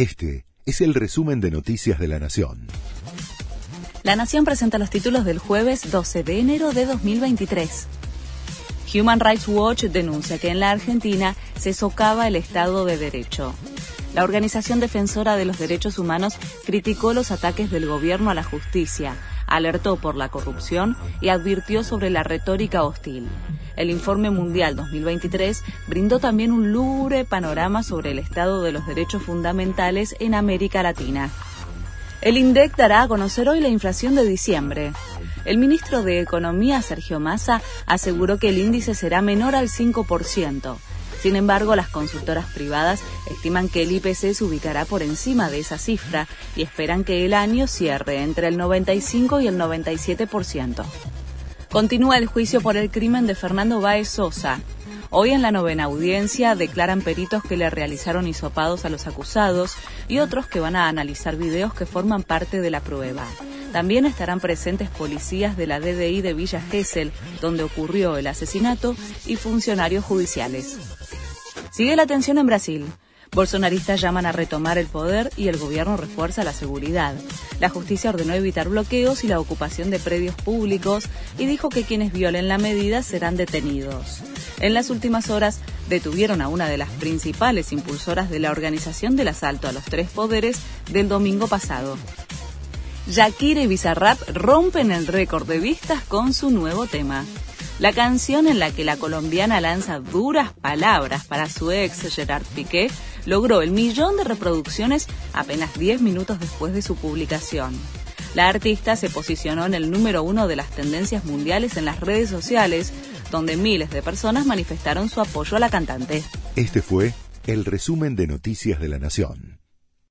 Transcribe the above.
Este es el resumen de Noticias de la Nación. La Nación presenta los títulos del jueves 12 de enero de 2023. Human Rights Watch denuncia que en la Argentina se socava el Estado de Derecho. La organización defensora de los derechos humanos criticó los ataques del gobierno a la justicia, alertó por la corrupción y advirtió sobre la retórica hostil. El informe mundial 2023 brindó también un lúgubre panorama sobre el estado de los derechos fundamentales en América Latina. El INDEC dará a conocer hoy la inflación de diciembre. El ministro de Economía, Sergio Massa, aseguró que el índice será menor al 5%. Sin embargo, las consultoras privadas estiman que el IPC se ubicará por encima de esa cifra y esperan que el año cierre entre el 95 y el 97%. Continúa el juicio por el crimen de Fernando Báez Sosa. Hoy en la novena audiencia declaran peritos que le realizaron hisopados a los acusados y otros que van a analizar videos que forman parte de la prueba. También estarán presentes policías de la DDI de Villa Gesell, donde ocurrió el asesinato, y funcionarios judiciales. Sigue la tensión en Brasil. Bolsonaristas llaman a retomar el poder y el gobierno refuerza la seguridad. La justicia ordenó evitar bloqueos y la ocupación de predios públicos y dijo que quienes violen la medida serán detenidos. En las últimas horas detuvieron a una de las principales impulsoras de la organización del asalto a los tres poderes del domingo pasado. Shakira y Bizarrap rompen el récord de vistas con su nuevo tema. La canción en la que la colombiana lanza duras palabras para su ex Gerard Piqué logró el millón de reproducciones apenas 10 minutos después de su publicación. La artista se posicionó en el número uno de las tendencias mundiales en las redes sociales, donde miles de personas manifestaron su apoyo a la cantante. Este fue el resumen de Noticias de la Nación.